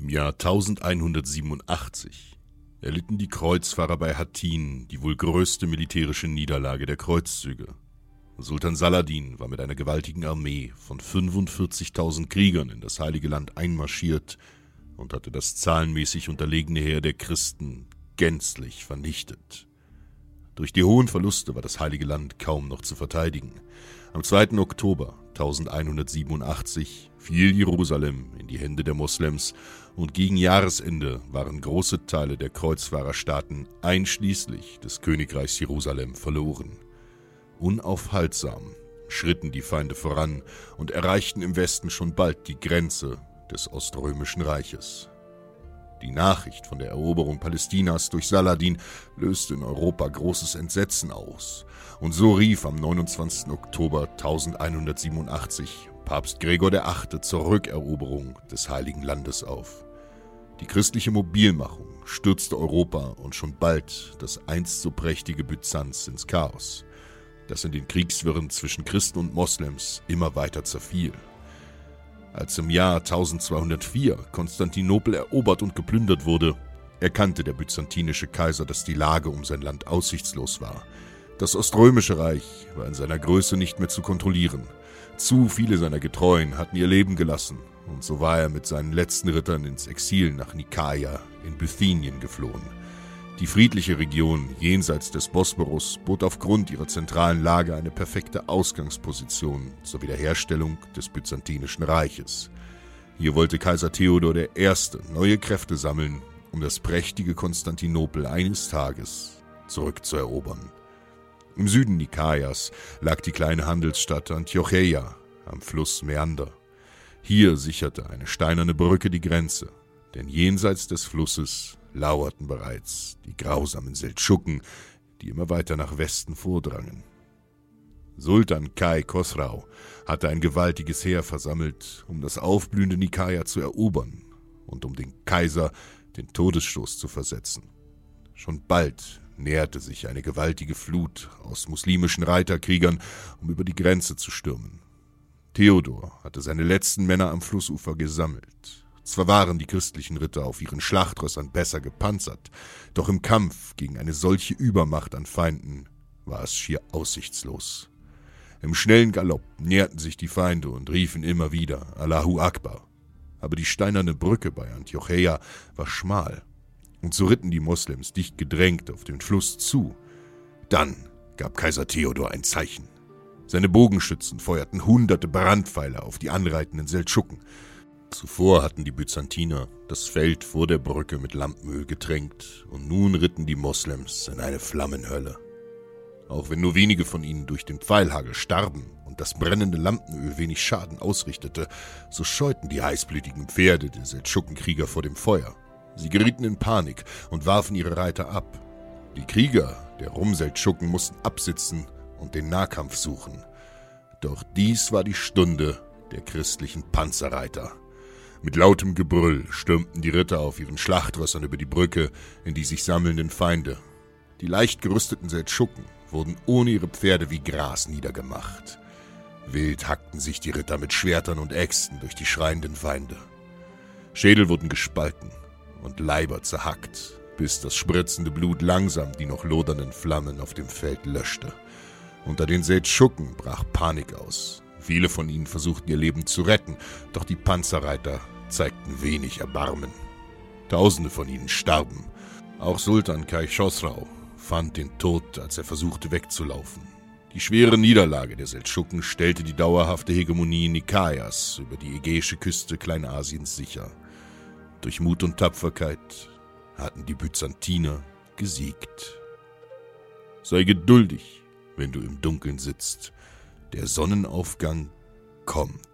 Im Jahr 1187 erlitten die Kreuzfahrer bei Hattin die wohl größte militärische Niederlage der Kreuzzüge. Sultan Saladin war mit einer gewaltigen Armee von 45.000 Kriegern in das Heilige Land einmarschiert und hatte das zahlenmäßig unterlegene Heer der Christen gänzlich vernichtet. Durch die hohen Verluste war das Heilige Land kaum noch zu verteidigen. Am 2. Oktober 1187 fiel Jerusalem in die Hände der Moslems und gegen Jahresende waren große Teile der Kreuzfahrerstaaten einschließlich des Königreichs Jerusalem verloren. Unaufhaltsam schritten die Feinde voran und erreichten im Westen schon bald die Grenze des Oströmischen Reiches. Die Nachricht von der Eroberung Palästinas durch Saladin löste in Europa großes Entsetzen aus, und so rief am 29. Oktober 1187 Papst Gregor VIII. zur Rückeroberung des Heiligen Landes auf. Die christliche Mobilmachung stürzte Europa und schon bald das einst so prächtige Byzanz ins Chaos, das in den Kriegswirren zwischen Christen und Moslems immer weiter zerfiel. Als im Jahr 1204 Konstantinopel erobert und geplündert wurde, erkannte der byzantinische Kaiser, dass die Lage um sein Land aussichtslos war. Das Oströmische Reich war in seiner Größe nicht mehr zu kontrollieren. Zu viele seiner Getreuen hatten ihr Leben gelassen, und so war er mit seinen letzten Rittern ins Exil nach Nikaia in Bithynien geflohen. Die friedliche Region jenseits des Bosporus bot aufgrund ihrer zentralen Lage eine perfekte Ausgangsposition zur Wiederherstellung des Byzantinischen Reiches. Hier wollte Kaiser Theodor I. neue Kräfte sammeln, um das prächtige Konstantinopel eines Tages zurückzuerobern. Im Süden Nikaias lag die kleine Handelsstadt Antiocheia am Fluss Meander. Hier sicherte eine steinerne Brücke die Grenze, denn jenseits des Flusses lauerten bereits die grausamen Seldschuken, die immer weiter nach Westen vordrangen. Sultan Kai Khosrau hatte ein gewaltiges Heer versammelt, um das aufblühende Nikaia zu erobern und um den Kaiser den Todesstoß zu versetzen. Schon bald näherte sich eine gewaltige Flut aus muslimischen Reiterkriegern, um über die Grenze zu stürmen. Theodor hatte seine letzten Männer am Flussufer gesammelt. Zwar waren die christlichen Ritter auf ihren Schlachtrössern besser gepanzert, doch im Kampf gegen eine solche Übermacht an Feinden war es schier aussichtslos. Im schnellen Galopp näherten sich die Feinde und riefen immer wieder Allahu Akbar. Aber die steinerne Brücke bei Antiocheia war schmal, und so ritten die Moslems dicht gedrängt auf den Fluss zu. Dann gab Kaiser Theodor ein Zeichen. Seine Bogenschützen feuerten hunderte Brandpfeile auf die anreitenden Seldschuken. Zuvor hatten die Byzantiner das Feld vor der Brücke mit Lampenöl getränkt, und nun ritten die Moslems in eine Flammenhölle. Auch wenn nur wenige von ihnen durch den Pfeilhagel starben und das brennende Lampenöl wenig Schaden ausrichtete, so scheuten die heißblütigen Pferde der Seldschukenkrieger vor dem Feuer. Sie gerieten in Panik und warfen ihre Reiter ab. Die Krieger der Rumseldschuken mussten absitzen und den Nahkampf suchen. Doch dies war die Stunde, der christlichen Panzerreiter. Mit lautem Gebrüll stürmten die Ritter auf ihren Schlachtrössern über die Brücke in die sich sammelnden Feinde. Die leicht gerüsteten Seldschuken wurden ohne ihre Pferde wie Gras niedergemacht. Wild hackten sich die Ritter mit Schwertern und Äxten durch die schreienden Feinde. Schädel wurden gespalten und Leiber zerhackt, bis das spritzende Blut langsam die noch lodernden Flammen auf dem Feld löschte. Unter den Seldschuken brach Panik aus. Viele von ihnen versuchten ihr Leben zu retten, doch die Panzerreiter zeigten wenig Erbarmen. Tausende von ihnen starben. Auch Sultan Kai Khosrau fand den Tod, als er versuchte wegzulaufen. Die schwere Niederlage der Seldschuken stellte die dauerhafte Hegemonie Nikaias über die ägäische Küste Kleinasiens sicher. Durch Mut und Tapferkeit hatten die Byzantiner gesiegt. Sei geduldig, wenn du im Dunkeln sitzt. Der Sonnenaufgang kommt.